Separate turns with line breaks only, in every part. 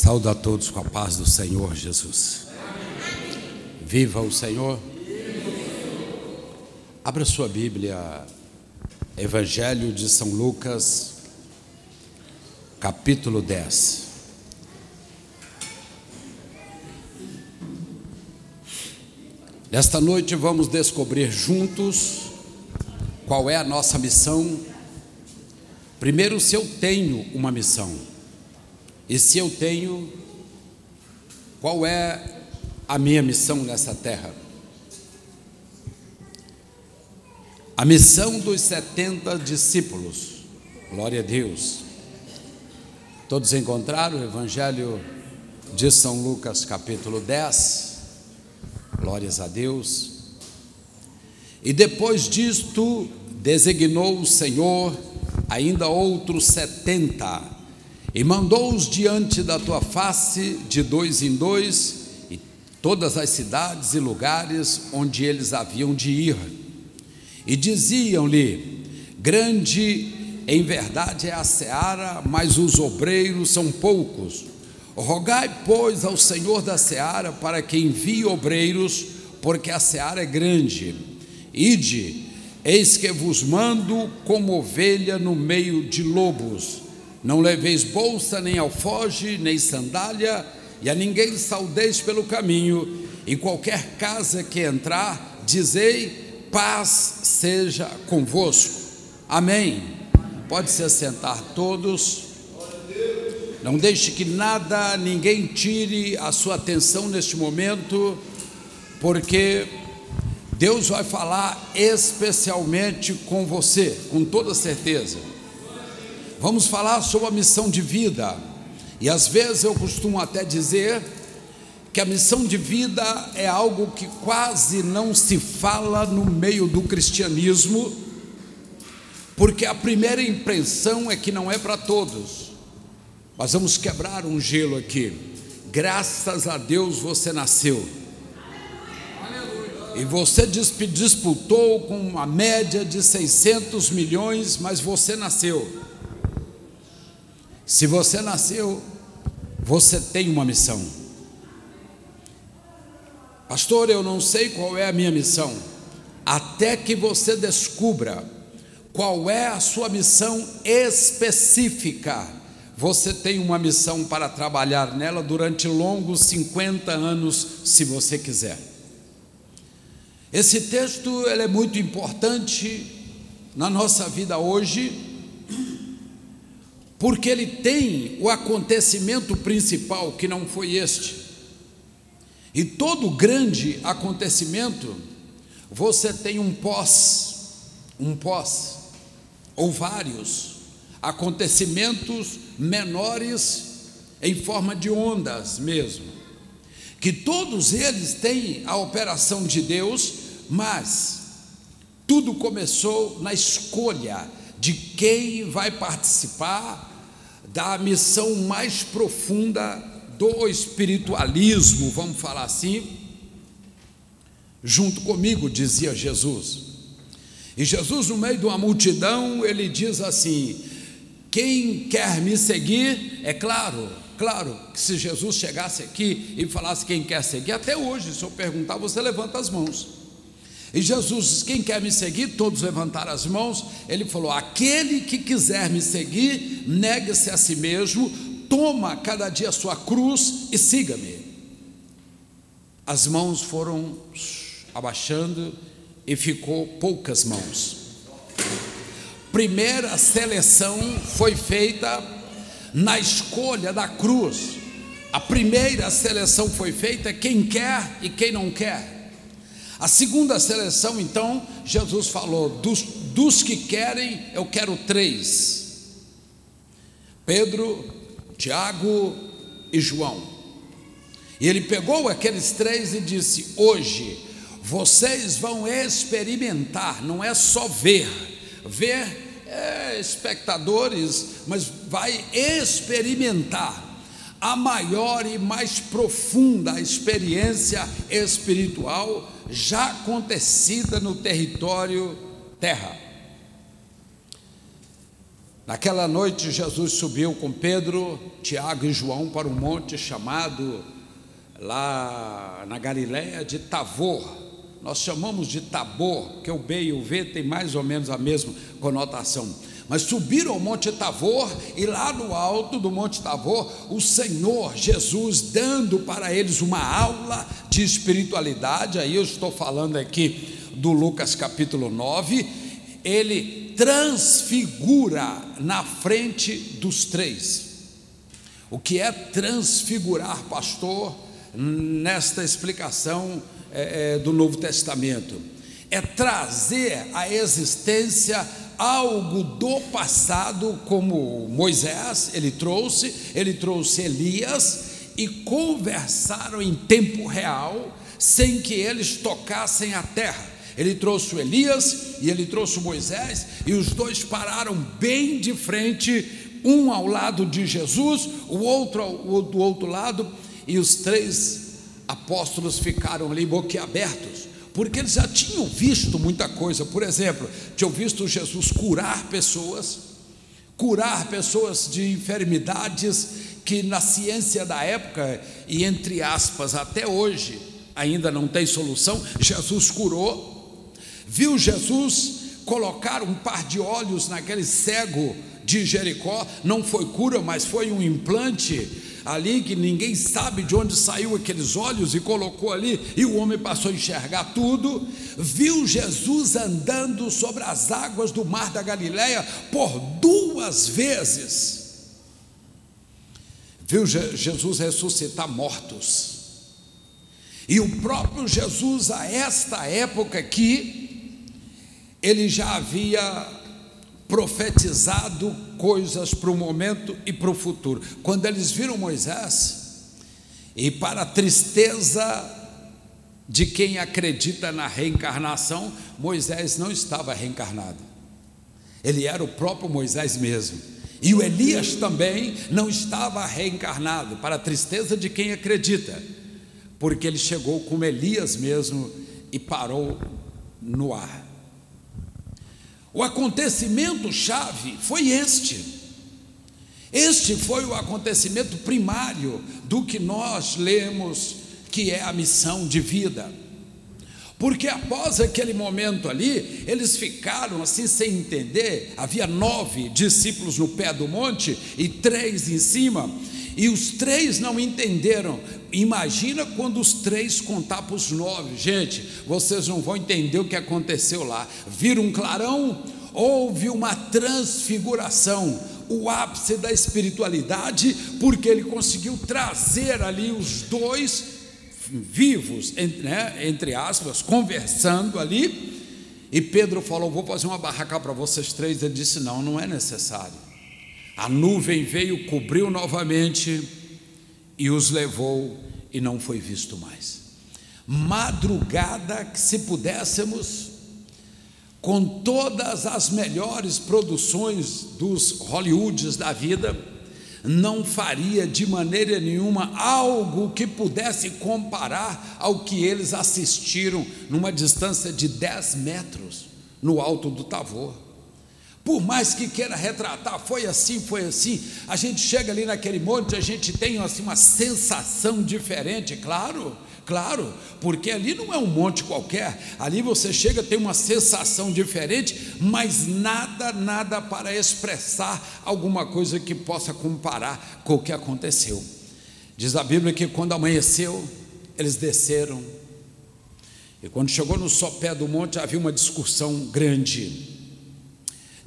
Saúdo a todos com a paz do Senhor Jesus. Viva o Senhor. Abra sua Bíblia, Evangelho de São Lucas, capítulo 10. Nesta noite vamos descobrir juntos qual é a nossa missão. Primeiro, se eu tenho uma missão. E se eu tenho, qual é a minha missão nessa terra? A missão dos 70 discípulos, glória a Deus. Todos encontraram o Evangelho de São Lucas, capítulo 10, glórias a Deus. E depois disto, designou o Senhor ainda outros setenta e mandou-os diante da tua face, de dois em dois, e todas as cidades e lugares onde eles haviam de ir. E diziam-lhe: Grande em verdade é a seara, mas os obreiros são poucos. Rogai, pois, ao Senhor da seara para que envie obreiros, porque a seara é grande. Ide, eis que vos mando como ovelha no meio de lobos. Não leveis bolsa, nem alfoge, nem sandália, e a ninguém saudeis pelo caminho. Em qualquer casa que entrar, dizei: paz seja convosco. Amém. Pode se assentar todos. Não deixe que nada, ninguém tire a sua atenção neste momento, porque Deus vai falar especialmente com você, com toda certeza. Vamos falar sobre a missão de vida. E às vezes eu costumo até dizer que a missão de vida é algo que quase não se fala no meio do cristianismo, porque a primeira impressão é que não é para todos. Mas vamos quebrar um gelo aqui. Graças a Deus você nasceu. E você disputou com uma média de 600 milhões, mas você nasceu. Se você nasceu, você tem uma missão. Pastor, eu não sei qual é a minha missão. Até que você descubra qual é a sua missão específica, você tem uma missão para trabalhar nela durante longos 50 anos, se você quiser. Esse texto ele é muito importante na nossa vida hoje porque ele tem o acontecimento principal que não foi este. E todo grande acontecimento, você tem um pós, um pós, ou vários acontecimentos menores em forma de ondas mesmo, que todos eles têm a operação de Deus, mas tudo começou na escolha de quem vai participar da missão mais profunda do espiritualismo, vamos falar assim, junto comigo, dizia Jesus. E Jesus, no meio de uma multidão, ele diz assim: quem quer me seguir, é claro, claro, que se Jesus chegasse aqui e falasse quem quer seguir, até hoje, se eu perguntar, você levanta as mãos. E Jesus quem quer me seguir? Todos levantaram as mãos. Ele falou: aquele que quiser me seguir, negue-se a si mesmo, toma cada dia a sua cruz e siga-me. As mãos foram abaixando e ficou poucas mãos. Primeira seleção foi feita na escolha da cruz. A primeira seleção foi feita quem quer e quem não quer. A segunda seleção, então, Jesus falou: dos, dos que querem, eu quero três: Pedro, Tiago e João. E ele pegou aqueles três e disse: Hoje vocês vão experimentar, não é só ver, ver é, espectadores, mas vai experimentar a maior e mais profunda experiência espiritual já acontecida no território terra. Naquela noite, Jesus subiu com Pedro, Tiago e João para um monte chamado lá na Galiléia de Tavor. Nós chamamos de Tabor, porque o B e o V tem mais ou menos a mesma conotação. Mas subiram ao Monte Tavor e lá no alto do Monte Tavor, o Senhor Jesus dando para eles uma aula de espiritualidade. Aí eu estou falando aqui do Lucas capítulo 9. Ele transfigura na frente dos três. O que é transfigurar, pastor, nesta explicação é, é, do Novo Testamento? É trazer à existência algo do passado, como Moisés, ele trouxe, ele trouxe Elias e conversaram em tempo real, sem que eles tocassem a terra. Ele trouxe Elias e ele trouxe Moisés, e os dois pararam bem de frente, um ao lado de Jesus, o outro ao, do outro lado, e os três apóstolos ficaram ali boquiabertos, porque eles já tinham visto muita coisa. Por exemplo, tinham visto Jesus curar pessoas, curar pessoas de enfermidades que na ciência da época, e entre aspas, até hoje, ainda não tem solução, Jesus curou viu Jesus colocar um par de olhos naquele cego de Jericó, não foi cura, mas foi um implante ali que ninguém sabe de onde saiu aqueles olhos e colocou ali, e o homem passou a enxergar tudo. Viu Jesus andando sobre as águas do mar da Galileia por duas vezes. Viu Jesus ressuscitar mortos. E o próprio Jesus, a esta época aqui, ele já havia profetizado coisas para o momento e para o futuro. Quando eles viram Moisés, e para a tristeza de quem acredita na reencarnação, Moisés não estava reencarnado, ele era o próprio Moisés mesmo. E o Elias também não estava reencarnado, para a tristeza de quem acredita, porque ele chegou como Elias mesmo e parou no ar. O acontecimento chave foi este. Este foi o acontecimento primário do que nós lemos que é a missão de vida. Porque após aquele momento ali, eles ficaram assim sem entender. Havia nove discípulos no pé do monte e três em cima, e os três não entenderam. Imagina quando os três contar para os nove, gente, vocês não vão entender o que aconteceu lá. Viram um clarão, houve uma transfiguração, o ápice da espiritualidade, porque ele conseguiu trazer ali os dois vivos, né, entre aspas, conversando ali. E Pedro falou: Vou fazer uma barraca para vocês três. Ele disse: Não, não é necessário. A nuvem veio, cobriu novamente e os levou e não foi visto mais. Madrugada que se pudéssemos, com todas as melhores produções dos Hollywoods da vida, não faria de maneira nenhuma algo que pudesse comparar ao que eles assistiram numa distância de 10 metros no alto do Tavor. Por mais que queira retratar, foi assim, foi assim. A gente chega ali naquele monte, a gente tem assim uma sensação diferente, claro, claro, porque ali não é um monte qualquer. Ali você chega, tem uma sensação diferente, mas nada, nada para expressar alguma coisa que possa comparar com o que aconteceu. Diz a Bíblia que quando amanheceu, eles desceram. E quando chegou no sopé do monte, havia uma discussão grande.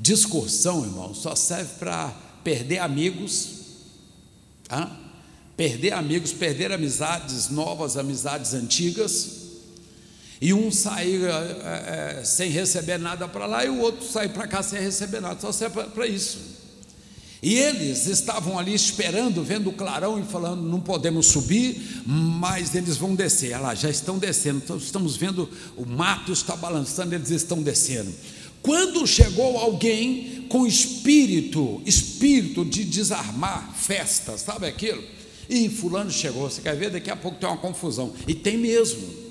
Discussão, irmão, só serve para perder amigos, tá? perder amigos, perder amizades novas, amizades antigas, e um sair é, é, sem receber nada para lá e o outro sair para cá sem receber nada, só serve para isso. E eles estavam ali esperando, vendo o clarão e falando: não podemos subir, mas eles vão descer. Olha lá, já estão descendo, então, estamos vendo o mato está balançando, eles estão descendo. Quando chegou alguém com espírito, espírito de desarmar festas, sabe aquilo? E fulano chegou, você quer ver? Daqui a pouco tem uma confusão. E tem mesmo.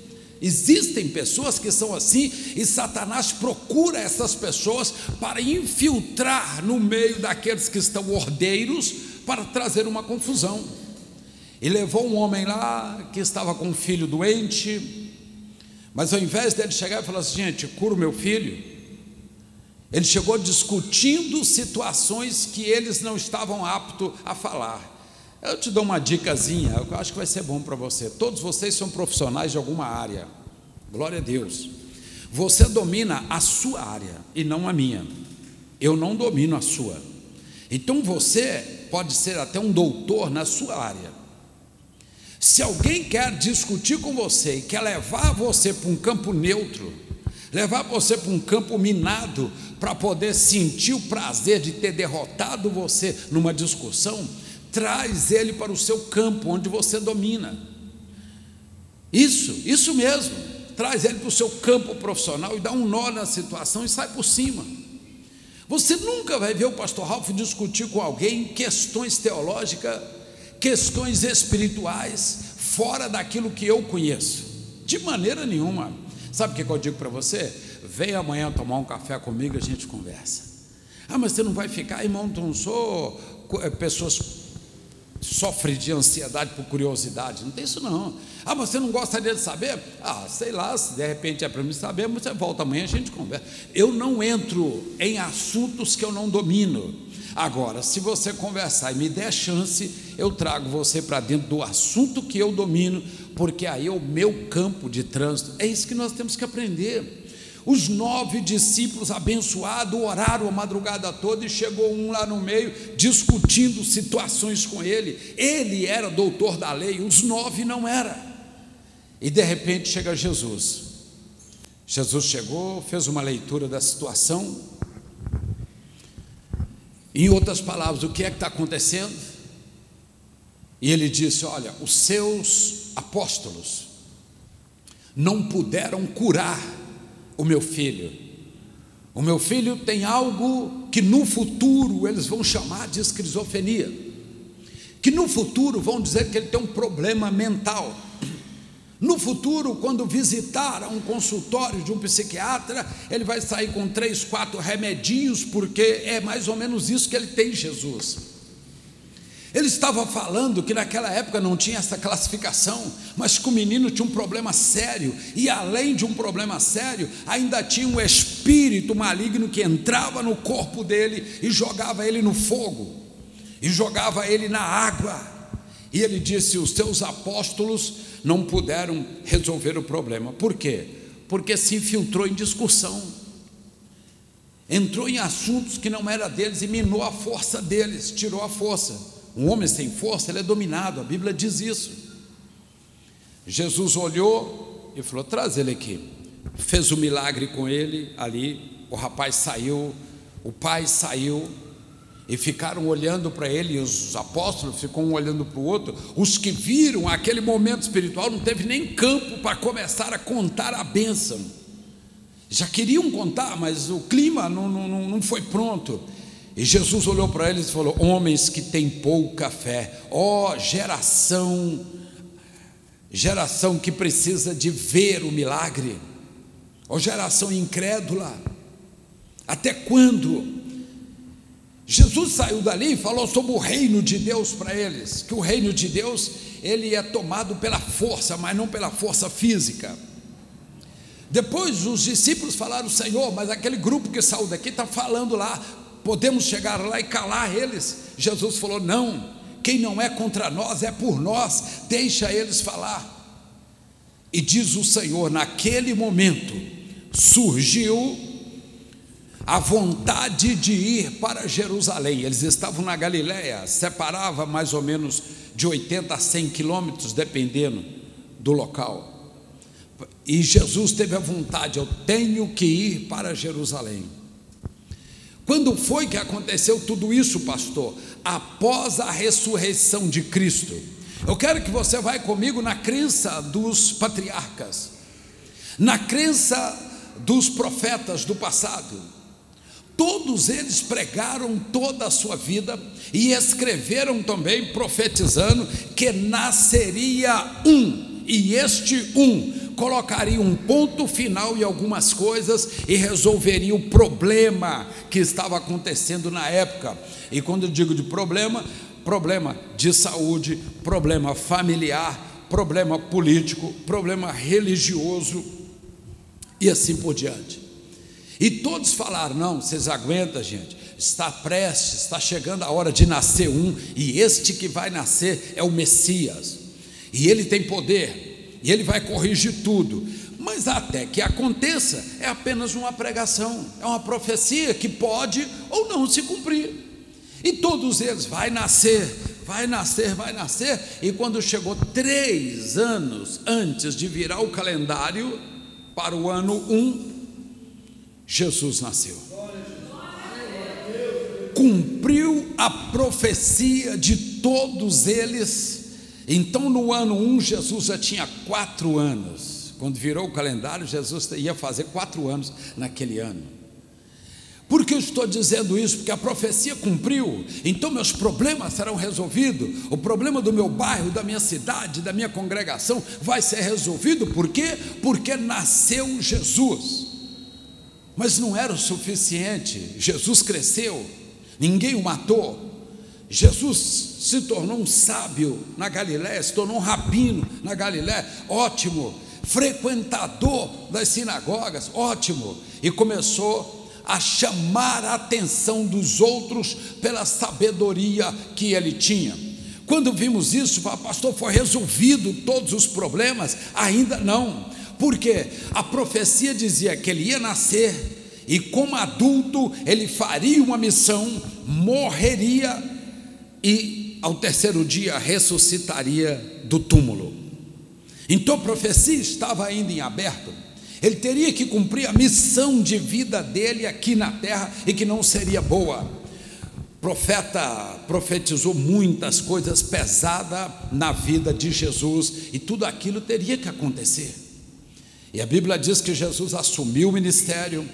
Existem pessoas que são assim e Satanás procura essas pessoas para infiltrar no meio daqueles que estão ordeiros para trazer uma confusão. E levou um homem lá que estava com um filho doente, mas ao invés dele chegar e falar assim: gente, cura o meu filho, ele chegou discutindo situações que eles não estavam aptos a falar. Eu te dou uma dicasinha, eu acho que vai ser bom para você. Todos vocês são profissionais de alguma área. Glória a Deus. Você domina a sua área e não a minha. Eu não domino a sua. Então você pode ser até um doutor na sua área. Se alguém quer discutir com você e quer levar você para um campo neutro, levar você para um campo minado, para poder sentir o prazer de ter derrotado você numa discussão, traz ele para o seu campo, onde você domina. Isso, isso mesmo. Traz ele para o seu campo profissional e dá um nó na situação e sai por cima. Você nunca vai ver o pastor Ralph discutir com alguém questões teológicas, questões espirituais, fora daquilo que eu conheço. De maneira nenhuma. Sabe o que eu digo para você? Vem amanhã tomar um café comigo e a gente conversa. Ah, mas você não vai ficar, irmão, não sou eh, pessoas sofrem de ansiedade por curiosidade. Não tem isso não. Ah, você não gostaria de saber? Ah, sei lá, se de repente é para mim saber, você volta amanhã a gente conversa. Eu não entro em assuntos que eu não domino. Agora, se você conversar e me der chance, eu trago você para dentro do assunto que eu domino, porque aí é o meu campo de trânsito. É isso que nós temos que aprender. Os nove discípulos abençoados oraram a madrugada toda e chegou um lá no meio discutindo situações com ele. Ele era doutor da lei, os nove não era. E de repente chega Jesus. Jesus chegou, fez uma leitura da situação. Em outras palavras, o que é que está acontecendo? E ele disse: Olha, os seus apóstolos não puderam curar o meu filho. O meu filho tem algo que no futuro eles vão chamar de esquizofrenia. Que no futuro vão dizer que ele tem um problema mental. No futuro, quando visitar um consultório de um psiquiatra, ele vai sair com três, quatro remedinhos, porque é mais ou menos isso que ele tem, Jesus. Ele estava falando que naquela época não tinha essa classificação, mas que o menino tinha um problema sério, e além de um problema sério, ainda tinha um espírito maligno que entrava no corpo dele e jogava ele no fogo, e jogava ele na água. E ele disse: Os teus apóstolos não puderam resolver o problema. Por quê? Porque se infiltrou em discussão, entrou em assuntos que não era deles e minou a força deles, tirou a força. Um homem sem força, ele é dominado, a Bíblia diz isso. Jesus olhou e falou: traz ele aqui. Fez o um milagre com ele ali. O rapaz saiu, o pai saiu, e ficaram olhando para ele, e os apóstolos ficam um olhando para o outro. Os que viram aquele momento espiritual não teve nem campo para começar a contar a bênção. Já queriam contar, mas o clima não, não, não foi pronto. E Jesus olhou para eles e falou: Homens que têm pouca fé, ó oh, geração, geração que precisa de ver o milagre, ó oh, geração incrédula, até quando? Jesus saiu dali e falou sobre o reino de Deus para eles, que o reino de Deus ele é tomado pela força, mas não pela força física. Depois os discípulos falaram, Senhor, mas aquele grupo que saiu daqui está falando lá, podemos chegar lá e calar eles. Jesus falou: não, quem não é contra nós é por nós, deixa eles falar. E diz o Senhor: naquele momento surgiu a vontade de ir para Jerusalém. Eles estavam na Galiléia, separava mais ou menos de 80 a 100 quilômetros, dependendo do local. E Jesus teve a vontade: eu tenho que ir para Jerusalém. Quando foi que aconteceu tudo isso, pastor? Após a ressurreição de Cristo. Eu quero que você vá comigo na crença dos patriarcas, na crença dos profetas do passado. Todos eles pregaram toda a sua vida e escreveram também profetizando que nasceria um, e este um colocaria um ponto final em algumas coisas e resolveria o problema que estava acontecendo na época. E quando eu digo de problema, problema de saúde, problema familiar, problema político, problema religioso e assim por diante. E todos falaram: não, vocês aguentam, gente, está prestes, está chegando a hora de nascer um, e este que vai nascer é o Messias, e ele tem poder, e ele vai corrigir tudo. Mas até que aconteça, é apenas uma pregação, é uma profecia que pode ou não se cumprir. E todos eles, vai nascer, vai nascer, vai nascer. E quando chegou três anos antes de virar o calendário para o ano 1, um, Jesus nasceu. Cumpriu a profecia de todos eles. Então, no ano 1, um, Jesus já tinha quatro anos. Quando virou o calendário, Jesus ia fazer quatro anos naquele ano. Por que eu estou dizendo isso? Porque a profecia cumpriu, então meus problemas serão resolvidos. O problema do meu bairro, da minha cidade, da minha congregação vai ser resolvido. Por quê? Porque nasceu Jesus. Mas não era o suficiente. Jesus cresceu, ninguém o matou. Jesus se tornou um sábio na Galiléia, se tornou um rabino na Galiléia, ótimo. Frequentador das sinagogas, ótimo. E começou a chamar a atenção dos outros pela sabedoria que ele tinha. Quando vimos isso, pastor, foi resolvido todos os problemas? Ainda não, porque a profecia dizia que ele ia nascer e, como adulto, ele faria uma missão, morreria e, ao terceiro dia, ressuscitaria do túmulo. Então a profecia estava ainda em aberto. Ele teria que cumprir a missão de vida dele aqui na terra e que não seria boa. O profeta profetizou muitas coisas pesadas na vida de Jesus e tudo aquilo teria que acontecer. E a Bíblia diz que Jesus assumiu o ministério,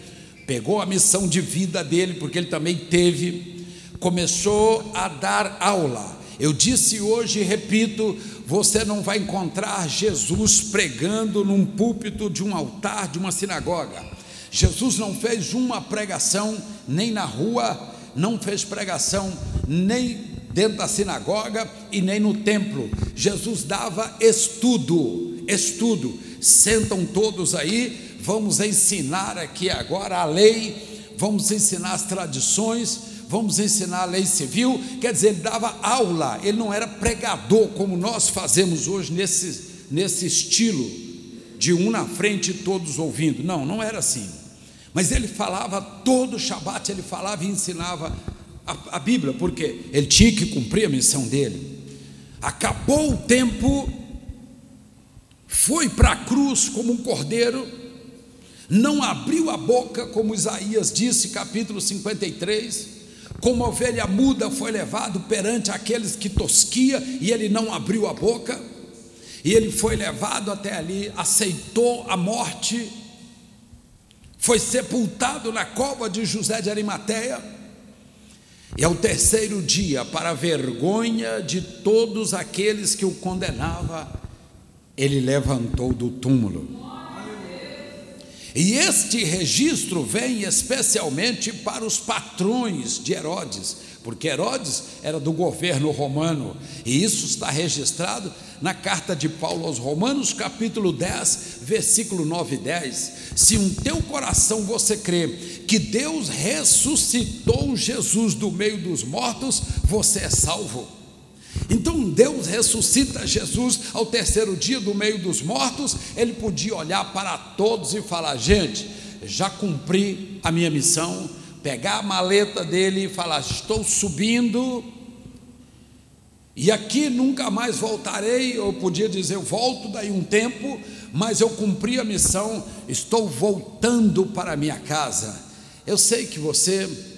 pegou a missão de vida dele, porque ele também teve, começou a dar aula. Eu disse hoje e repito: você não vai encontrar Jesus pregando num púlpito de um altar de uma sinagoga. Jesus não fez uma pregação nem na rua, não fez pregação nem dentro da sinagoga e nem no templo. Jesus dava estudo, estudo. Sentam todos aí, vamos ensinar aqui agora a lei, vamos ensinar as tradições vamos ensinar a lei civil, quer dizer, ele dava aula, ele não era pregador como nós fazemos hoje nesse, nesse estilo de um na frente e todos ouvindo. Não, não era assim. Mas ele falava todo o Shabat, ele falava e ensinava a, a Bíblia, porque ele tinha que cumprir a missão dele. Acabou o tempo, foi para a cruz como um cordeiro, não abriu a boca, como Isaías disse, capítulo 53, como ovelha muda foi levado perante aqueles que tosquia e ele não abriu a boca, e ele foi levado até ali, aceitou a morte, foi sepultado na cova de José de Arimateia, e ao terceiro dia, para a vergonha de todos aqueles que o condenavam, ele levantou do túmulo. E este registro vem especialmente para os patrões de Herodes, porque Herodes era do governo romano, e isso está registrado na carta de Paulo aos Romanos, capítulo 10, versículo 9 e 10. Se um teu coração você crê que Deus ressuscitou Jesus do meio dos mortos, você é salvo. Então Deus ressuscita Jesus ao terceiro dia do meio dos mortos. Ele podia olhar para todos e falar: gente, já cumpri a minha missão. Pegar a maleta dele e falar: estou subindo. E aqui nunca mais voltarei. Eu podia dizer: eu volto daí um tempo, mas eu cumpri a missão. Estou voltando para a minha casa. Eu sei que você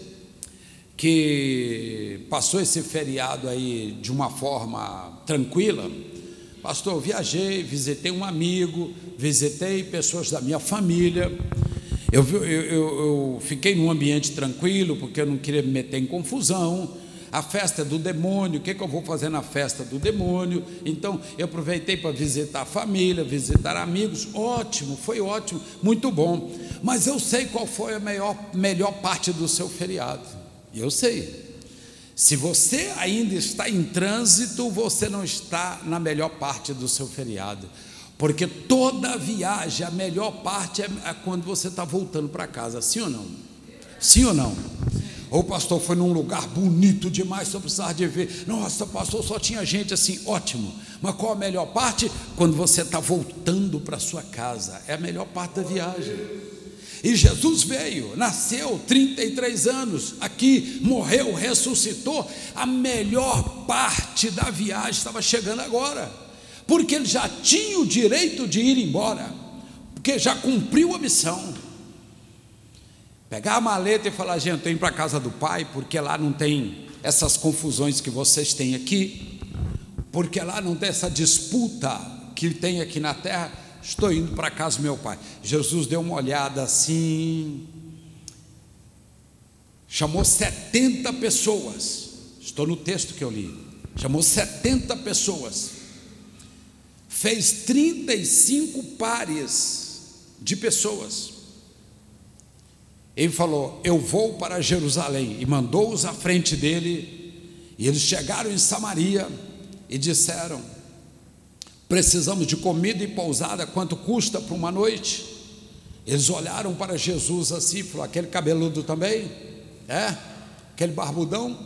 que passou esse feriado aí de uma forma tranquila. Pastor, eu viajei, visitei um amigo, visitei pessoas da minha família. Eu, eu, eu, fiquei num ambiente tranquilo, porque eu não queria me meter em confusão. a festa é do demônio, o que, que eu vou fazer na festa do demônio? Então eu aproveitei para visitar a família, visitar amigos, ótimo, foi ótimo, muito bom. Mas eu sei qual foi a melhor, melhor parte do seu feriado, eu sei. Se você ainda está em trânsito, você não está na melhor parte do seu feriado. Porque toda viagem, a melhor parte é, é quando você está voltando para casa, sim ou não? Sim ou não? Ou o pastor foi num lugar bonito demais, só precisava de ver. Nossa, pastor, só tinha gente assim, ótimo. Mas qual a melhor parte? Quando você está voltando para sua casa. É a melhor parte da viagem. E Jesus veio, nasceu 33 anos aqui, morreu, ressuscitou. A melhor parte da viagem estava chegando agora, porque ele já tinha o direito de ir embora, porque já cumpriu a missão. Pegar a maleta e falar, gente, estou indo para a casa do pai, porque lá não tem essas confusões que vocês têm aqui, porque lá não tem essa disputa que tem aqui na terra. Estou indo para a casa do meu pai. Jesus deu uma olhada assim, chamou 70 pessoas. Estou no texto que eu li. Chamou 70 pessoas. Fez 35 pares de pessoas ele falou: Eu vou para Jerusalém, e mandou-os à frente dele, e eles chegaram em Samaria e disseram: Precisamos de comida e pousada, quanto custa para uma noite? Eles olharam para Jesus assim, falou: Aquele cabeludo também? É? Aquele barbudão?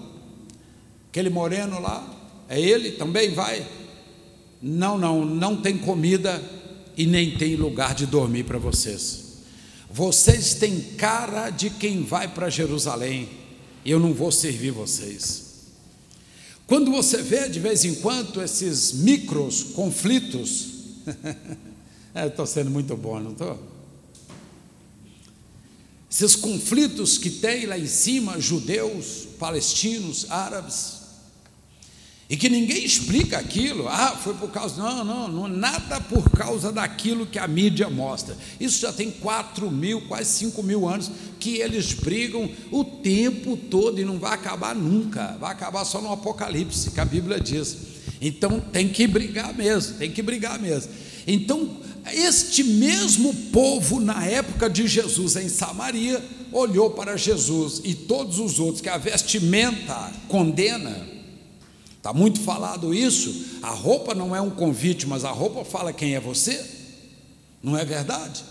Aquele moreno lá? É ele? Também vai? Não, não, não tem comida e nem tem lugar de dormir para vocês. Vocês têm cara de quem vai para Jerusalém, eu não vou servir vocês. Quando você vê de vez em quando esses micros conflitos, estou sendo muito bom, não estou? Esses conflitos que tem lá em cima, judeus, palestinos, árabes, e que ninguém explica aquilo, ah, foi por causa, não, não, não, nada por causa daquilo que a mídia mostra. Isso já tem 4 mil, quase 5 mil anos que eles brigam o tempo todo e não vai acabar nunca, vai acabar só no Apocalipse, que a Bíblia diz. Então tem que brigar mesmo, tem que brigar mesmo. Então, este mesmo povo, na época de Jesus em Samaria, olhou para Jesus e todos os outros que a vestimenta condena, Está muito falado isso. A roupa não é um convite, mas a roupa fala quem é você. Não é verdade?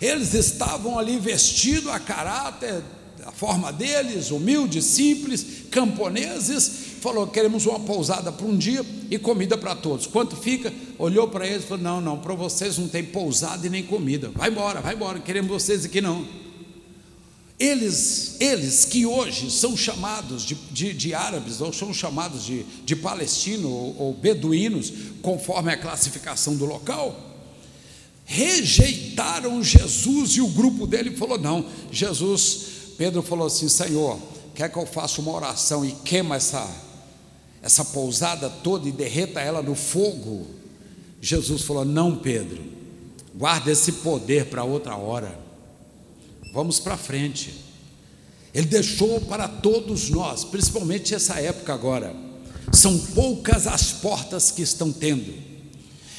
Eles estavam ali vestidos a caráter, a forma deles, humildes, simples, camponeses. Falou: queremos uma pousada para um dia e comida para todos. Quanto fica? Olhou para eles e falou: não, não, para vocês não tem pousada e nem comida. Vai embora, vai embora, queremos vocês aqui não. Eles, eles que hoje são chamados de, de, de árabes, ou são chamados de, de palestino ou, ou beduínos, conforme a classificação do local, rejeitaram Jesus e o grupo dele falou: não, Jesus, Pedro falou assim: Senhor, quer que eu faça uma oração e queima essa, essa pousada toda e derreta ela no fogo? Jesus falou: Não, Pedro, guarda esse poder para outra hora. Vamos para frente. Ele deixou para todos nós, principalmente essa época agora. São poucas as portas que estão tendo.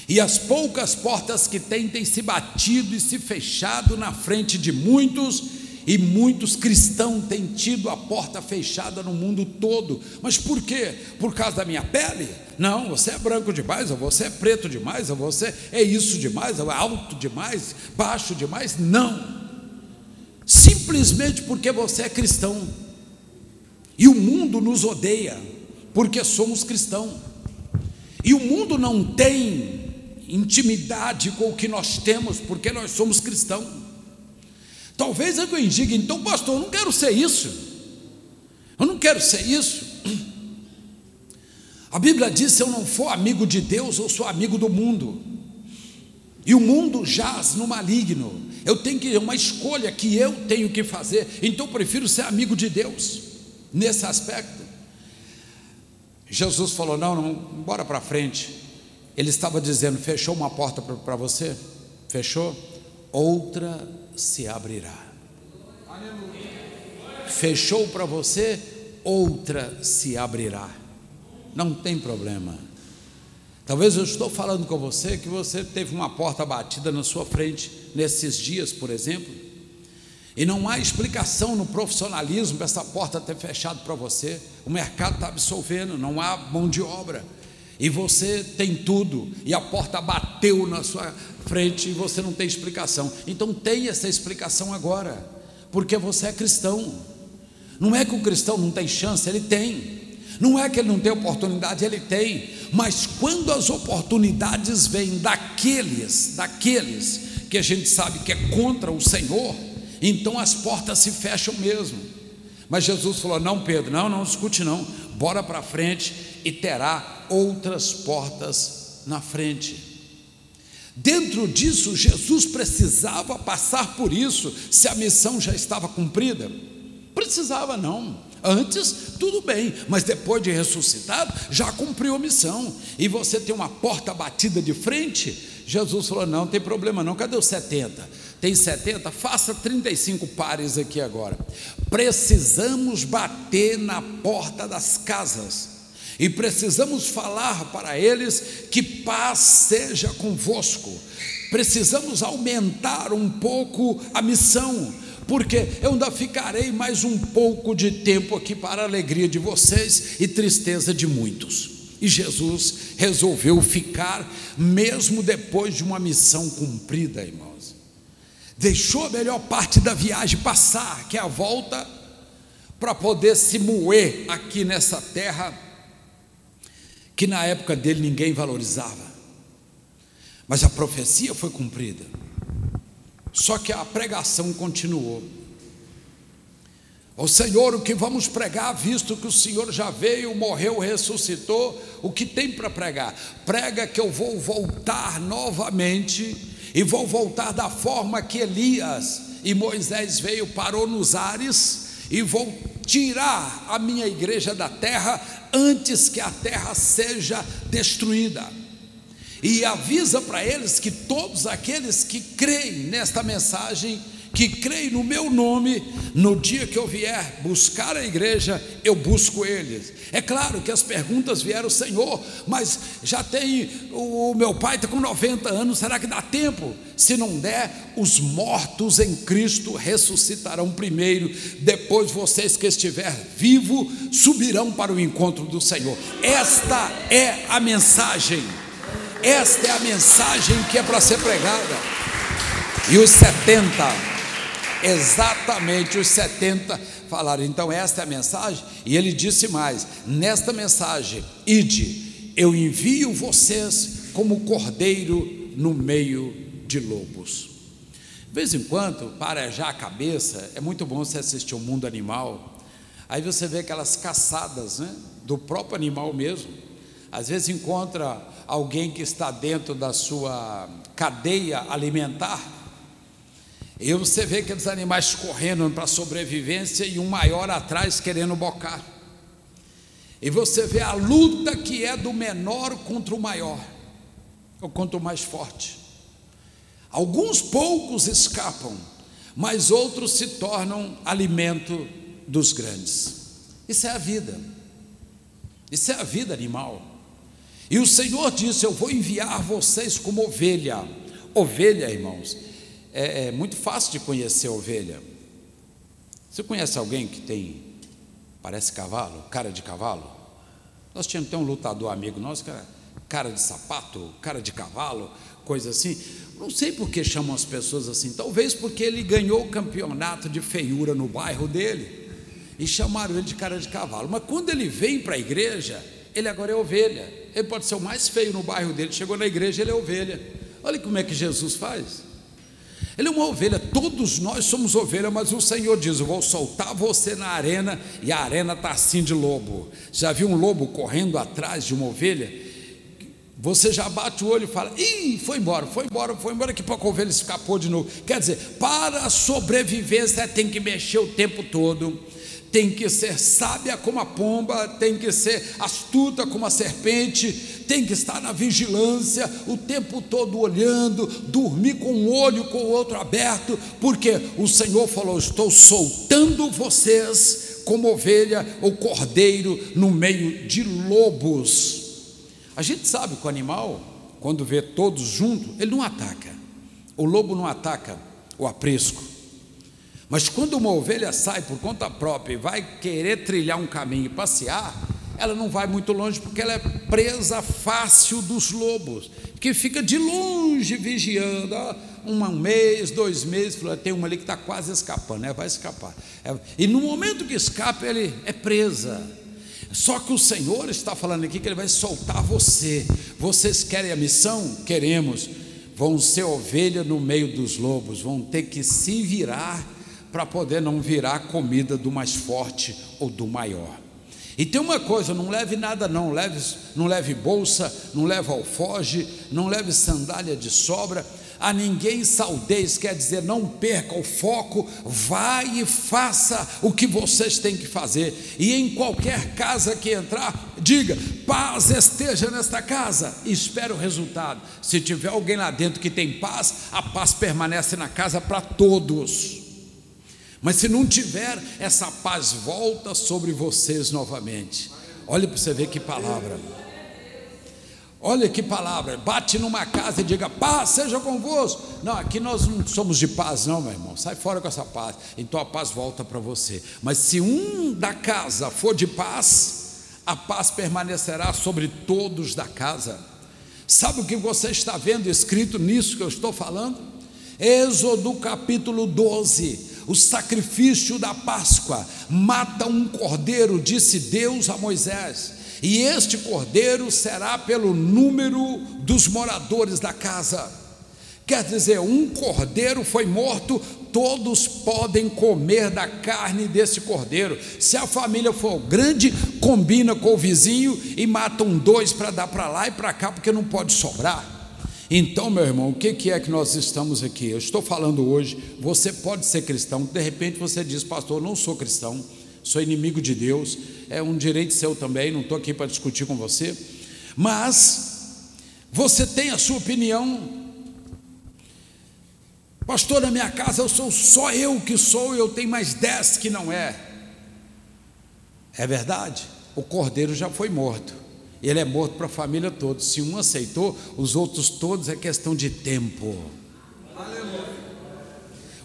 E as poucas portas que têm têm se batido e se fechado na frente de muitos, e muitos cristãos têm tido a porta fechada no mundo todo. Mas por quê? Por causa da minha pele? Não, você é branco demais, ou você é preto demais, ou você é isso demais, ou é alto demais, baixo demais. Não simplesmente porque você é cristão. E o mundo nos odeia porque somos cristãos. E o mundo não tem intimidade com o que nós temos porque nós somos cristãos. Talvez eu diga, então, pastor, eu não quero ser isso. Eu não quero ser isso. A Bíblia diz: se eu não for amigo de Deus, eu sou amigo do mundo. E o mundo jaz no maligno. Eu tenho que é uma escolha que eu tenho que fazer. Então eu prefiro ser amigo de Deus nesse aspecto. Jesus falou: "Não, não, bora para frente". Ele estava dizendo: "Fechou uma porta para você? Fechou? Outra se abrirá". Fechou para você? outra se abrirá. Não tem problema. Talvez eu estou falando com você que você teve uma porta batida na sua frente nesses dias, por exemplo, e não há explicação no profissionalismo para essa porta ter fechado para você. O mercado está absolvendo, não há mão de obra. E você tem tudo, e a porta bateu na sua frente e você não tem explicação. Então tem essa explicação agora, porque você é cristão. Não é que o cristão não tem chance, ele tem. Não é que ele não tem oportunidade, ele tem. Mas quando as oportunidades vêm daqueles, daqueles que a gente sabe que é contra o Senhor, então as portas se fecham mesmo. Mas Jesus falou: Não, Pedro, não, não discute, não, bora para frente e terá outras portas na frente. Dentro disso, Jesus precisava passar por isso, se a missão já estava cumprida. Precisava não. Antes, tudo bem, mas depois de ressuscitado, já cumpriu a missão. E você tem uma porta batida de frente. Jesus falou: não, não tem problema não. Cadê os 70? Tem 70? Faça 35 pares aqui agora. Precisamos bater na porta das casas. E precisamos falar para eles que paz seja convosco. Precisamos aumentar um pouco a missão porque eu ainda ficarei mais um pouco de tempo aqui para a alegria de vocês e tristeza de muitos. E Jesus resolveu ficar, mesmo depois de uma missão cumprida, irmãos. Deixou a melhor parte da viagem passar, que é a volta, para poder se moer aqui nessa terra, que na época dele ninguém valorizava. Mas a profecia foi cumprida. Só que a pregação continuou. O Senhor, o que vamos pregar, visto que o Senhor já veio, morreu, ressuscitou, o que tem para pregar? Prega que eu vou voltar novamente, e vou voltar da forma que Elias e Moisés veio, parou nos ares, e vou tirar a minha igreja da terra antes que a terra seja destruída e avisa para eles que todos aqueles que creem nesta mensagem, que creem no meu nome, no dia que eu vier buscar a igreja, eu busco eles. É claro que as perguntas vieram, Senhor, mas já tem, o meu pai está com 90 anos, será que dá tempo? Se não der, os mortos em Cristo ressuscitarão primeiro, depois vocês que estiver vivo subirão para o encontro do Senhor. Esta é a mensagem. Esta é a mensagem que é para ser pregada. E os 70, exatamente os 70 falaram, então esta é a mensagem, e ele disse mais: nesta mensagem, ide, eu envio vocês como cordeiro no meio de lobos. De vez em quando, parejar a cabeça, é muito bom você assistir o mundo animal. Aí você vê aquelas caçadas né, do próprio animal mesmo. Às vezes encontra alguém que está dentro da sua cadeia alimentar, e você vê aqueles animais correndo para a sobrevivência e um maior atrás querendo bocar. E você vê a luta que é do menor contra o maior, ou contra o mais forte. Alguns poucos escapam, mas outros se tornam alimento dos grandes. Isso é a vida. Isso é a vida animal. E o Senhor disse: Eu vou enviar vocês como ovelha. Ovelha, irmãos, é, é muito fácil de conhecer ovelha. Você conhece alguém que tem, parece cavalo, cara de cavalo? Nós tínhamos até um lutador amigo nosso que era cara de sapato, cara de cavalo, coisa assim. Não sei por que chamam as pessoas assim. Talvez porque ele ganhou o campeonato de feiura no bairro dele e chamaram ele de cara de cavalo. Mas quando ele vem para a igreja, ele agora é ovelha. Ele pode ser o mais feio no bairro dele, chegou na igreja, ele é ovelha. Olha como é que Jesus faz. Ele é uma ovelha, todos nós somos ovelha, mas o Senhor diz: Eu vou soltar você na arena, e a arena está assim de lobo. Já viu um lobo correndo atrás de uma ovelha? Você já bate o olho e fala: Ih, foi embora, foi embora, foi embora, que pouco a ovelha escapou de novo. Quer dizer, para a sobrevivência tem que mexer o tempo todo tem que ser sábia como a pomba, tem que ser astuta como a serpente, tem que estar na vigilância o tempo todo olhando, dormir com um olho com o outro aberto, porque o Senhor falou: Estou soltando vocês como ovelha ou cordeiro no meio de lobos. A gente sabe que o animal, quando vê todos juntos, ele não ataca. O lobo não ataca o aprisco. Mas quando uma ovelha sai por conta própria e vai querer trilhar um caminho e passear, ela não vai muito longe porque ela é presa fácil dos lobos, que fica de longe vigiando, um mês, dois meses, tem uma ali que está quase escapando, né? vai escapar. É, e no momento que escapa, ele é presa. Só que o Senhor está falando aqui que Ele vai soltar você. Vocês querem a missão? Queremos. Vão ser ovelha no meio dos lobos, vão ter que se virar para poder não virar comida do mais forte ou do maior. E tem uma coisa, não leve nada não, leve, não leve bolsa, não leve alfoge, não leve sandália de sobra, a ninguém saudeis, quer dizer, não perca o foco, vai e faça o que vocês têm que fazer, e em qualquer casa que entrar, diga, paz esteja nesta casa, espere o resultado, se tiver alguém lá dentro que tem paz, a paz permanece na casa para todos, mas se não tiver, essa paz volta sobre vocês novamente. Olha para você ver que palavra. Olha que palavra. Bate numa casa e diga: paz seja convosco. Não, aqui nós não somos de paz, não, meu irmão. Sai fora com essa paz. Então a paz volta para você. Mas se um da casa for de paz, a paz permanecerá sobre todos da casa. Sabe o que você está vendo escrito nisso que eu estou falando? Êxodo capítulo 12 o sacrifício da Páscoa, mata um cordeiro, disse Deus a Moisés, e este cordeiro será pelo número dos moradores da casa. Quer dizer, um cordeiro foi morto, todos podem comer da carne desse cordeiro. Se a família for grande, combina com o vizinho e matam dois para dar para lá e para cá, porque não pode sobrar. Então, meu irmão, o que é que nós estamos aqui? Eu estou falando hoje, você pode ser cristão, de repente você diz, pastor, não sou cristão sou inimigo de Deus, é um direito seu também, não estou aqui para discutir com você, mas você tem a sua opinião. Pastor, na minha casa eu sou só eu que sou eu tenho mais dez que não é. É verdade, o cordeiro já foi morto. Ele é morto para a família toda. Se um aceitou, os outros todos é questão de tempo.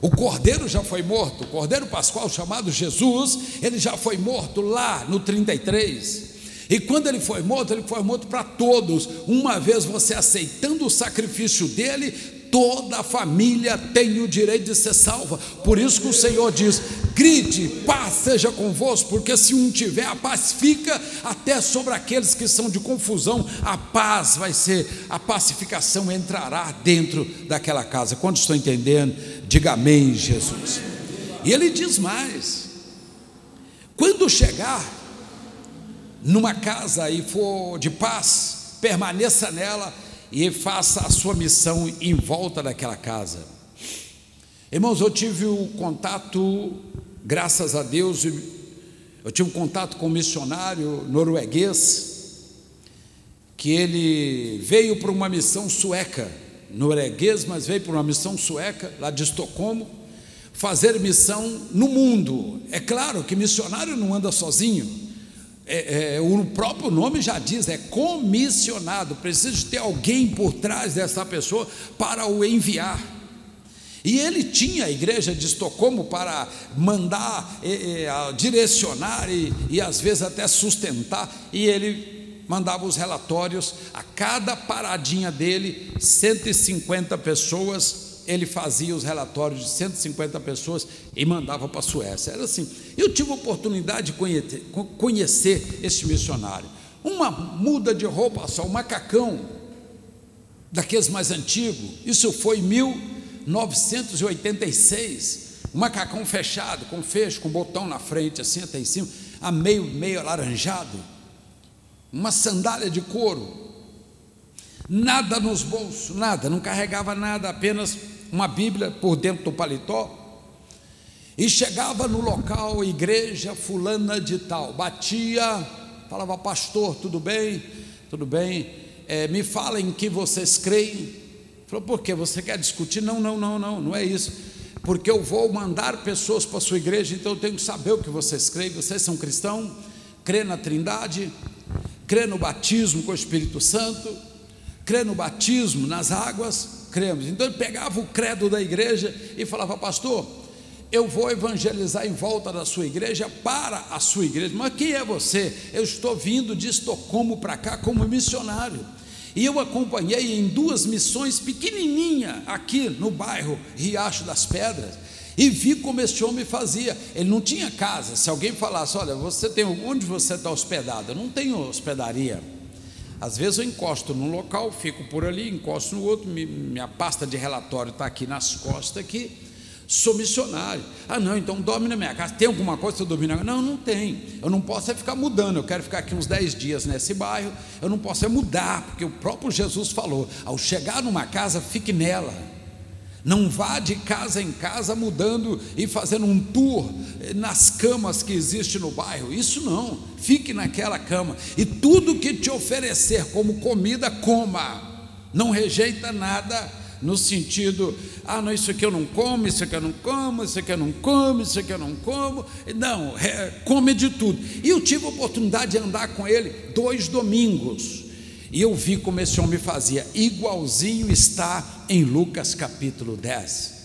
O cordeiro já foi morto, o cordeiro pascual chamado Jesus, ele já foi morto lá no 33. E quando ele foi morto, ele foi morto para todos. Uma vez você aceitando o sacrifício dele, toda a família tem o direito de ser salva. Por isso que o Senhor diz: grite, paz seja convosco, porque se um tiver, a paz fica até sobre aqueles que são de confusão, a paz vai ser, a pacificação entrará dentro daquela casa. Quando estou entendendo, diga amém, Jesus. E ele diz mais: quando chegar numa casa e for de paz, permaneça nela e faça a sua missão em volta daquela casa. Irmãos, eu tive o um contato, graças a Deus, eu tive um contato com um missionário norueguês, que ele veio para uma missão sueca, norueguês, mas veio para uma missão sueca, lá de Estocolmo, fazer missão no mundo. É claro que missionário não anda sozinho, é, é, o próprio nome já diz, é comissionado, precisa ter alguém por trás dessa pessoa para o enviar. E ele tinha a igreja de Estocolmo para mandar, é, é, direcionar e, e às vezes até sustentar, e ele mandava os relatórios. A cada paradinha dele, 150 pessoas ele fazia os relatórios de 150 pessoas e mandava para a Suécia. Era assim. Eu tive a oportunidade de conhecer, esse missionário. Uma muda de roupa só, um macacão, daqueles mais antigos. Isso foi em 1986. Um macacão fechado, com fecho, com botão na frente, assim até em cima, a meio, meio alaranjado. Uma sandália de couro. Nada nos bolsos, nada, não carregava nada, apenas uma Bíblia por dentro do paletó, e chegava no local, igreja fulana de tal, batia, falava, pastor, tudo bem? Tudo bem? É, me fala em que vocês creem. Falou, por que? Você quer discutir? Não, não, não, não, não é isso. porque eu vou mandar pessoas para a sua igreja, então eu tenho que saber o que vocês creem. Vocês são cristãos? Crê na Trindade? Crê no batismo com o Espírito Santo? Crê no batismo nas águas? Cremos. Então ele pegava o credo da igreja e falava, pastor, eu vou evangelizar em volta da sua igreja para a sua igreja. Mas quem é você? Eu estou vindo de Estocolmo para cá como missionário. E eu acompanhei em duas missões pequenininha aqui no bairro Riacho das Pedras e vi como esse homem fazia. Ele não tinha casa. Se alguém falasse, olha, você tem onde você está hospedado? Eu não tenho hospedaria. Às vezes eu encosto num local, fico por ali, encosto no outro, minha pasta de relatório está aqui nas costas aqui sou missionário. Ah, não, então dorme na minha casa. Tem alguma coisa que eu dormir na Não, não tem. Eu não posso é ficar mudando. Eu quero ficar aqui uns 10 dias nesse bairro. Eu não posso é mudar, porque o próprio Jesus falou: ao chegar numa casa, fique nela. Não vá de casa em casa mudando e fazendo um tour nas camas que existe no bairro. Isso não. Fique naquela cama. E tudo que te oferecer como comida, coma. Não rejeita nada no sentido, ah, não, isso aqui eu não como, isso aqui eu não como, isso aqui eu não como, isso aqui eu não como. Não, é, come de tudo. E eu tive a oportunidade de andar com ele dois domingos. E eu vi como esse homem fazia, igualzinho está em Lucas capítulo 10.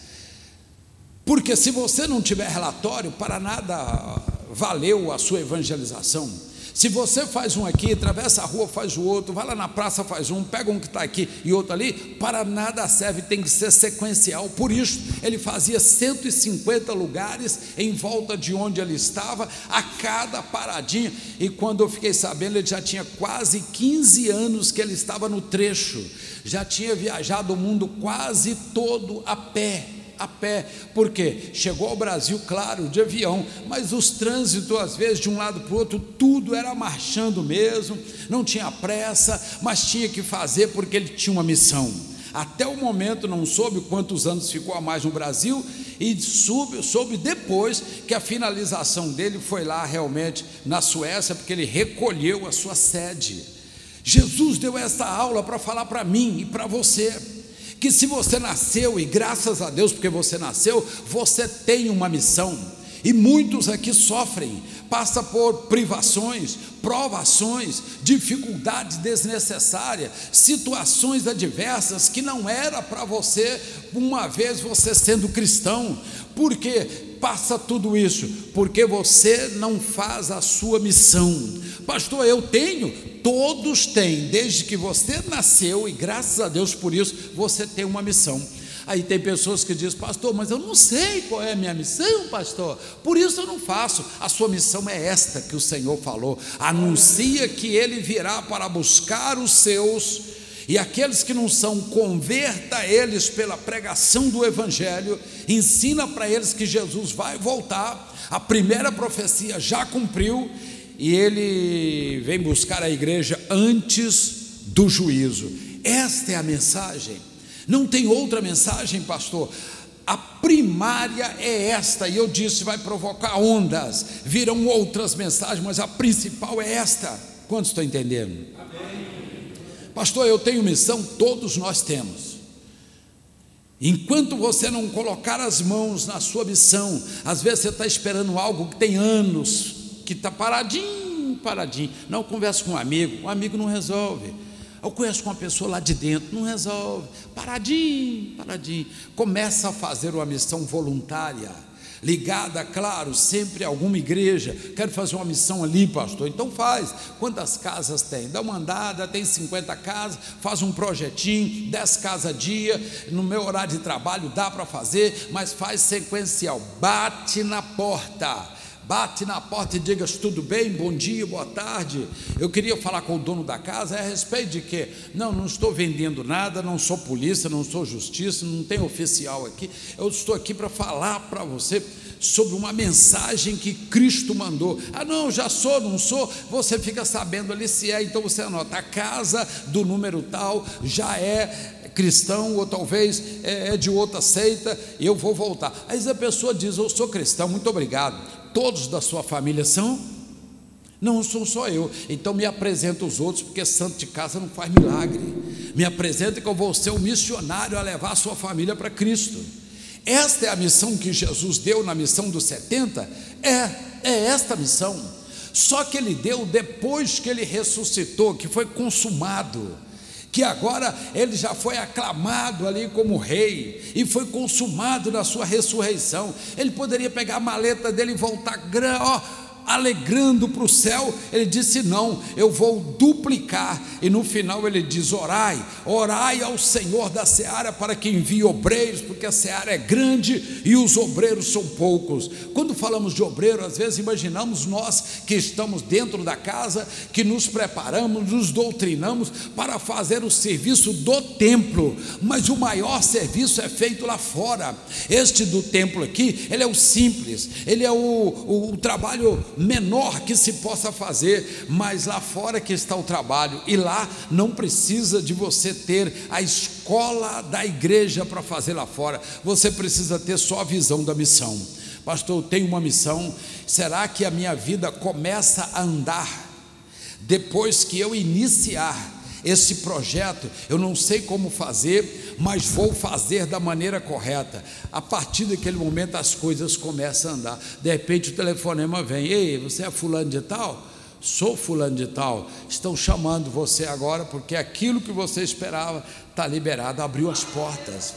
Porque se você não tiver relatório, para nada valeu a sua evangelização. Se você faz um aqui, atravessa a rua, faz o outro, vai lá na praça, faz um, pega um que está aqui e outro ali, para nada serve, tem que ser sequencial. Por isso, ele fazia 150 lugares em volta de onde ele estava, a cada paradinha. E quando eu fiquei sabendo, ele já tinha quase 15 anos que ele estava no trecho, já tinha viajado o mundo quase todo a pé a pé, porque chegou ao Brasil, claro, de avião, mas os trânsitos, às vezes, de um lado para o outro, tudo era marchando mesmo, não tinha pressa, mas tinha que fazer porque ele tinha uma missão. Até o momento não soube quantos anos ficou a mais no Brasil e soube, soube depois que a finalização dele foi lá realmente na Suécia, porque ele recolheu a sua sede. Jesus deu essa aula para falar para mim e para você que se você nasceu, e graças a Deus porque você nasceu, você tem uma missão. E muitos aqui sofrem, passa por privações, provações, dificuldades desnecessárias, situações adversas que não era para você, uma vez você sendo cristão. Por que passa tudo isso? Porque você não faz a sua missão. Pastor, eu tenho, Todos têm, desde que você nasceu, e graças a Deus por isso, você tem uma missão. Aí tem pessoas que dizem, pastor, mas eu não sei qual é a minha missão, pastor, por isso eu não faço. A sua missão é esta que o Senhor falou: anuncia que Ele virá para buscar os seus, e aqueles que não são, converta eles pela pregação do Evangelho, ensina para eles que Jesus vai voltar. A primeira profecia já cumpriu, e ele vem buscar a igreja antes do juízo. Esta é a mensagem. Não tem outra mensagem, pastor. A primária é esta, e eu disse, vai provocar ondas, virão outras mensagens, mas a principal é esta. Quantos estão entendendo? Amém. Pastor, eu tenho missão, todos nós temos. Enquanto você não colocar as mãos na sua missão, às vezes você está esperando algo que tem anos, que está paradinho, paradinho. Não, eu converso com um amigo, um amigo não resolve. Eu conheço com uma pessoa lá de dentro, não resolve. Paradinho, paradinho. Começa a fazer uma missão voluntária, ligada, claro, sempre a alguma igreja. Quero fazer uma missão ali, pastor. Então faz. Quantas casas tem? Dá uma andada, tem 50 casas, faz um projetinho, 10 casas a dia. No meu horário de trabalho dá para fazer, mas faz sequencial. Bate na porta bate na porta e diga tudo bem, bom dia, boa tarde. Eu queria falar com o dono da casa é a respeito de que não, não estou vendendo nada, não sou polícia, não sou justiça, não tem oficial aqui. Eu estou aqui para falar para você sobre uma mensagem que Cristo mandou. Ah, não, já sou, não sou. Você fica sabendo ali se é, então você anota a casa do número tal já é cristão, ou talvez é, é de outra seita, e eu vou voltar. Aí a pessoa diz: Eu sou cristão, muito obrigado todos da sua família são? Não sou só eu. Então me apresenta os outros, porque santo de casa não faz milagre. Me apresenta que eu vou ser o missionário a levar a sua família para Cristo. Esta é a missão que Jesus deu na missão dos 70? É, é esta missão. Só que ele deu depois que ele ressuscitou, que foi consumado que agora ele já foi aclamado ali como rei e foi consumado na sua ressurreição. Ele poderia pegar a maleta dele e voltar, ó, alegrando para o céu, ele disse: Não, eu vou duplicar. E no final ele diz: Orai, orai ao Senhor da seara para que envie obreiros, porque a seara é grande e os obreiros são poucos. Quando falamos de obreiro, às vezes imaginamos nós que estamos dentro da casa, que nos preparamos, nos doutrinamos para fazer o serviço do templo, mas o maior serviço é feito lá fora. Este do templo aqui, ele é o simples, ele é o, o, o trabalho menor que se possa fazer, mas lá fora que está o trabalho, e lá não precisa de você ter a escola da igreja para fazer lá fora, você precisa ter só a visão da missão. Pastor, eu tenho uma missão, será que a minha vida começa a andar depois que eu iniciar esse projeto, eu não sei como fazer, mas vou fazer da maneira correta. A partir daquele momento as coisas começam a andar. De repente o telefonema vem: Ei, você é fulano de tal? Sou fulano de tal. Estão chamando você agora porque aquilo que você esperava está liberado, abriu as portas.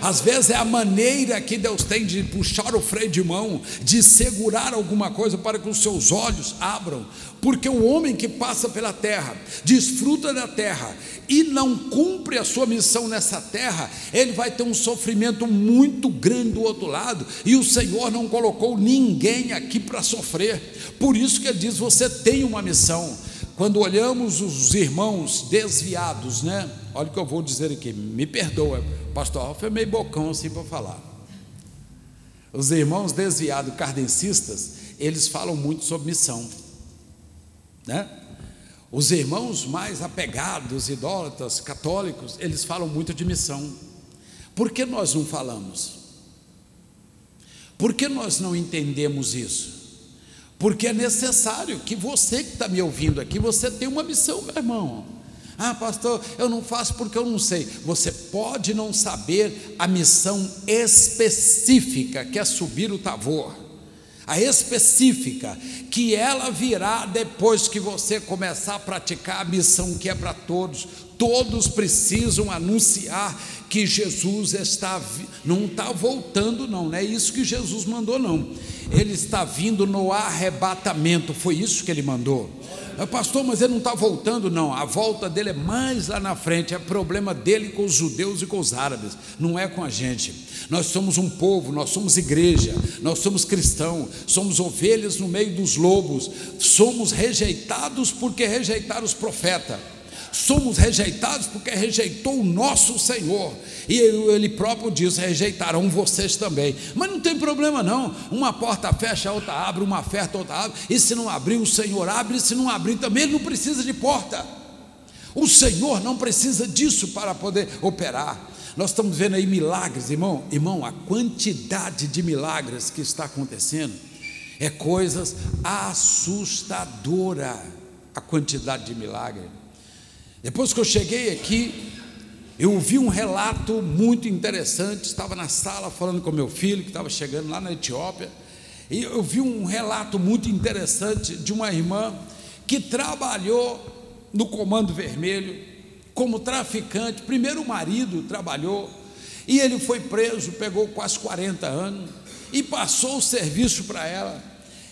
Às vezes é a maneira que Deus tem de puxar o freio de mão, de segurar alguma coisa para que os seus olhos abram, porque o homem que passa pela terra, desfruta da terra e não cumpre a sua missão nessa terra, ele vai ter um sofrimento muito grande do outro lado, e o Senhor não colocou ninguém aqui para sofrer. Por isso que ele diz: você tem uma missão. Quando olhamos os irmãos desviados, né? Olha o que eu vou dizer aqui, me perdoa, pastor Ralf é meio bocão assim para falar. Os irmãos desviados cardencistas, eles falam muito sobre missão, né? Os irmãos mais apegados, idólatras, católicos, eles falam muito de missão. Por que nós não falamos? Por que nós não entendemos isso? Porque é necessário que você que está me ouvindo aqui, você tem uma missão, meu irmão. Ah, pastor, eu não faço porque eu não sei. Você pode não saber a missão específica que é subir o Tavor. A específica, que ela virá depois que você começar a praticar a missão que é para todos. Todos precisam anunciar que Jesus está não está voltando, não, não é isso que Jesus mandou, não. Ele está vindo no arrebatamento, foi isso que ele mandou. Ah, pastor, mas ele não está voltando, não. A volta dele é mais lá na frente. É problema dele com os judeus e com os árabes, não é com a gente. Nós somos um povo, nós somos igreja, nós somos cristãos, somos ovelhas no meio dos lobos, somos rejeitados porque rejeitaram os profetas somos rejeitados porque rejeitou o nosso Senhor. E ele próprio diz: rejeitarão vocês também. Mas não tem problema, não. Uma porta fecha, outra abre, uma oferta, outra abre. E se não abrir, o Senhor abre. E se não abrir, também ele não precisa de porta. O Senhor não precisa disso para poder operar. Nós estamos vendo aí milagres, irmão. Irmão, a quantidade de milagres que está acontecendo é coisas assustadora. A quantidade de milagres. Depois que eu cheguei aqui, eu ouvi um relato muito interessante. Estava na sala falando com meu filho, que estava chegando lá na Etiópia, e eu vi um relato muito interessante de uma irmã que trabalhou no Comando Vermelho como traficante. Primeiro o marido trabalhou, e ele foi preso, pegou quase 40 anos, e passou o serviço para ela.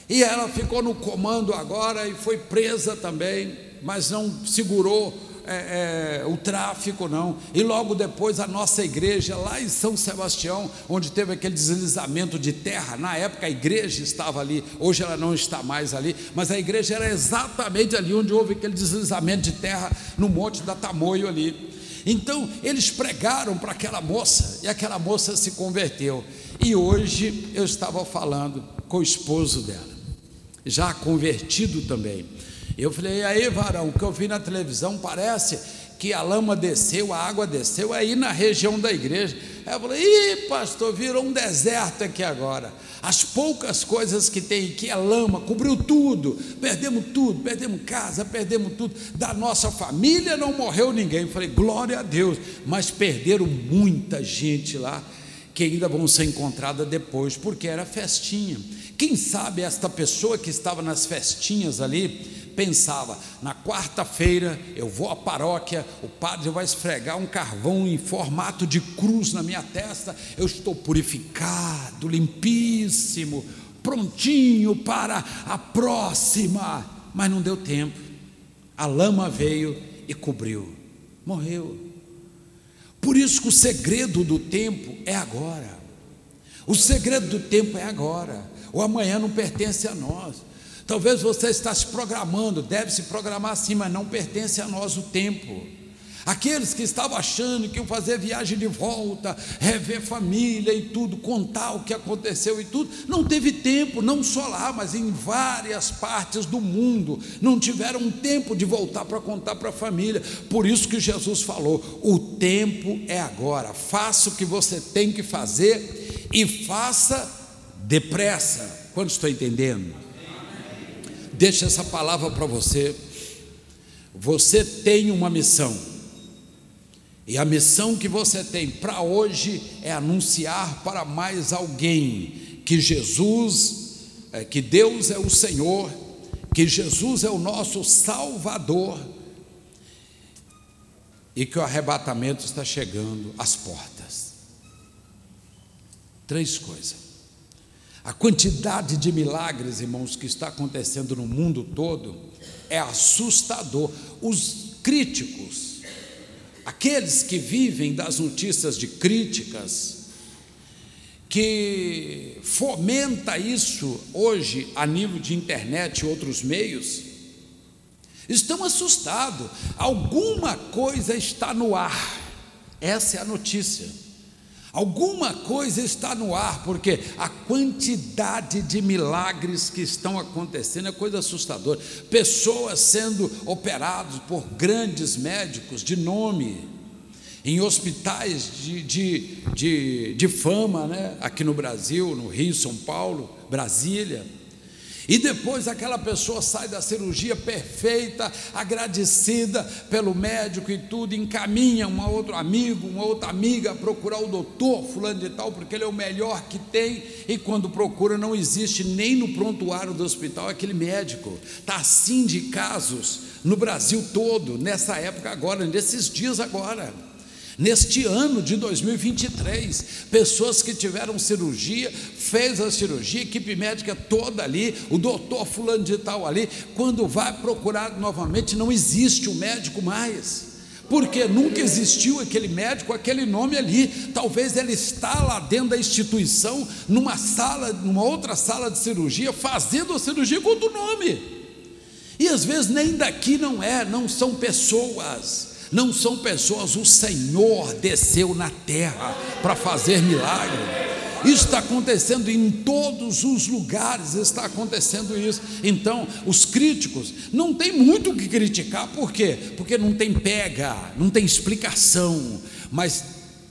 E ela ficou no comando agora e foi presa também, mas não segurou é, é, o tráfico, não. E logo depois a nossa igreja, lá em São Sebastião, onde teve aquele deslizamento de terra, na época a igreja estava ali, hoje ela não está mais ali, mas a igreja era exatamente ali onde houve aquele deslizamento de terra no Monte da Tamoio ali. Então eles pregaram para aquela moça e aquela moça se converteu. E hoje eu estava falando com o esposo dela, já convertido também. Eu falei, aí, varão, o que eu vi na televisão parece que a lama desceu, a água desceu aí na região da igreja. Aí eu falei, ih, pastor, virou um deserto aqui agora. As poucas coisas que tem aqui é lama, cobriu tudo, perdemos tudo, perdemos casa, perdemos tudo. Da nossa família não morreu ninguém. Eu falei, glória a Deus, mas perderam muita gente lá que ainda vão ser encontradas depois, porque era festinha. Quem sabe esta pessoa que estava nas festinhas ali pensava: na quarta-feira eu vou à paróquia, o padre vai esfregar um carvão em formato de cruz na minha testa, eu estou purificado, limpíssimo, prontinho para a próxima. Mas não deu tempo, a lama veio e cobriu, morreu. Por isso que o segredo do tempo é agora. O segredo do tempo é agora. O amanhã não pertence a nós. Talvez você está se programando, deve se programar sim, mas não pertence a nós o tempo. Aqueles que estavam achando que iam fazer viagem de volta, rever família e tudo, contar o que aconteceu e tudo, não teve tempo, não só lá, mas em várias partes do mundo, não tiveram tempo de voltar para contar para a família. Por isso que Jesus falou: o tempo é agora, faça o que você tem que fazer e faça depressa. Quando estou entendendo? Deixa essa palavra para você. Você tem uma missão. E a missão que você tem para hoje é anunciar para mais alguém que Jesus, é, que Deus é o Senhor, que Jesus é o nosso Salvador e que o arrebatamento está chegando às portas. Três coisas. A quantidade de milagres, irmãos, que está acontecendo no mundo todo é assustador. Os críticos, aqueles que vivem das notícias de críticas, que fomenta isso hoje a nível de internet e outros meios, estão assustados. Alguma coisa está no ar. Essa é a notícia. Alguma coisa está no ar, porque a quantidade de milagres que estão acontecendo é coisa assustadora. Pessoas sendo operadas por grandes médicos de nome, em hospitais de, de, de, de fama, né? aqui no Brasil, no Rio, São Paulo, Brasília e depois aquela pessoa sai da cirurgia perfeita, agradecida pelo médico e tudo, encaminha um outro amigo, uma outra amiga a procurar o doutor fulano de tal, porque ele é o melhor que tem, e quando procura não existe nem no prontuário do hospital aquele médico. Está assim de casos no Brasil todo, nessa época agora, nesses dias agora. Neste ano de 2023, pessoas que tiveram cirurgia, fez a cirurgia, equipe médica toda ali, o doutor fulano de tal ali, quando vai procurar novamente, não existe o médico mais. Porque nunca existiu aquele médico, aquele nome ali. Talvez ele está lá dentro da instituição, numa sala, numa outra sala de cirurgia, fazendo a cirurgia com outro nome. E às vezes nem daqui não é, não são pessoas não são pessoas, o Senhor desceu na terra para fazer milagre. Isso está acontecendo em todos os lugares, está acontecendo isso. Então, os críticos não tem muito o que criticar, por quê? Porque não tem pega, não tem explicação, mas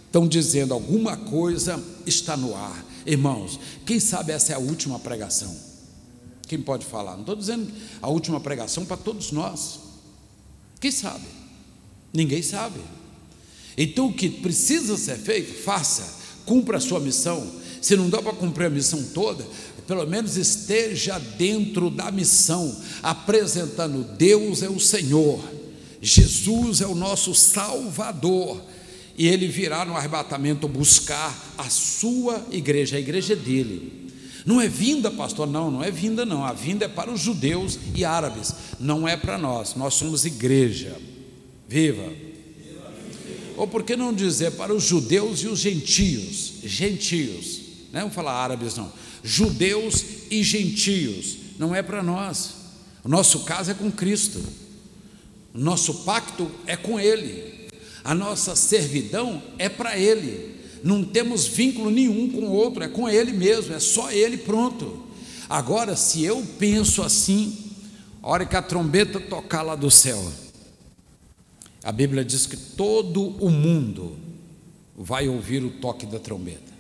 estão dizendo alguma coisa está no ar. Irmãos, quem sabe essa é a última pregação? Quem pode falar? Não estou dizendo a última pregação para todos nós. Quem sabe? Ninguém sabe. Então o que precisa ser feito, faça, cumpra a sua missão. Se não dá para cumprir a missão toda, pelo menos esteja dentro da missão, apresentando Deus é o Senhor, Jesus é o nosso Salvador, e Ele virá no arrebatamento buscar a sua igreja, a igreja dele. Não é vinda, pastor, não, não é vinda, não. A vinda é para os judeus e árabes, não é para nós. Nós somos igreja. Viva! Ou por que não dizer para os judeus e os gentios? Gentios, não vamos falar árabes, não. Judeus e gentios, não é para nós. O nosso caso é com Cristo, o nosso pacto é com Ele, a nossa servidão é para Ele. Não temos vínculo nenhum com o outro, é com Ele mesmo, é só Ele, pronto. Agora, se eu penso assim, a hora que a trombeta tocar lá do céu, a Bíblia diz que todo o mundo vai ouvir o toque da trombeta.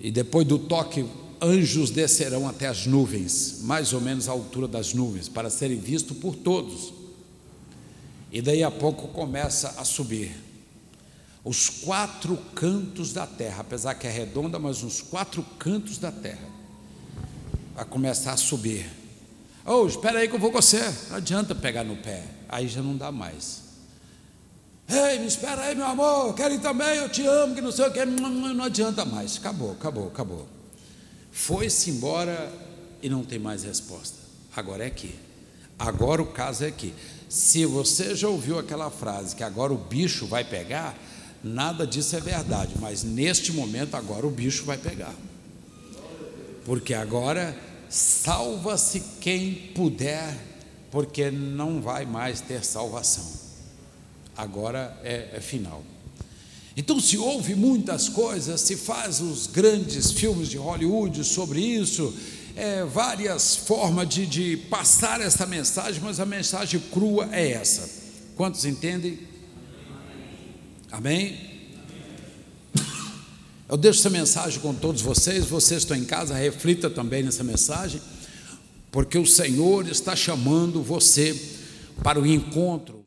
E depois do toque, anjos descerão até as nuvens, mais ou menos à altura das nuvens, para serem vistos por todos. E daí a pouco começa a subir. os quatro cantos da terra, apesar que é redonda, mas os quatro cantos da terra, vai começar a subir. Oh, espera aí que eu vou com você. Não adianta pegar no pé, aí já não dá mais. Ei, me espera aí, meu amor, quero ir também, eu te amo, que não sei o que, não, não adianta mais. Acabou, acabou, acabou. Foi-se embora e não tem mais resposta. Agora é aqui. Agora o caso é aqui. Se você já ouviu aquela frase que agora o bicho vai pegar, nada disso é verdade, mas neste momento agora o bicho vai pegar. Porque agora salva-se quem puder, porque não vai mais ter salvação. Agora é, é final. Então se ouve muitas coisas, se faz os grandes filmes de Hollywood sobre isso, é, várias formas de, de passar essa mensagem, mas a mensagem crua é essa. Quantos entendem? Amém? Eu deixo essa mensagem com todos vocês. Vocês estão em casa, reflita também nessa mensagem, porque o Senhor está chamando você para o encontro.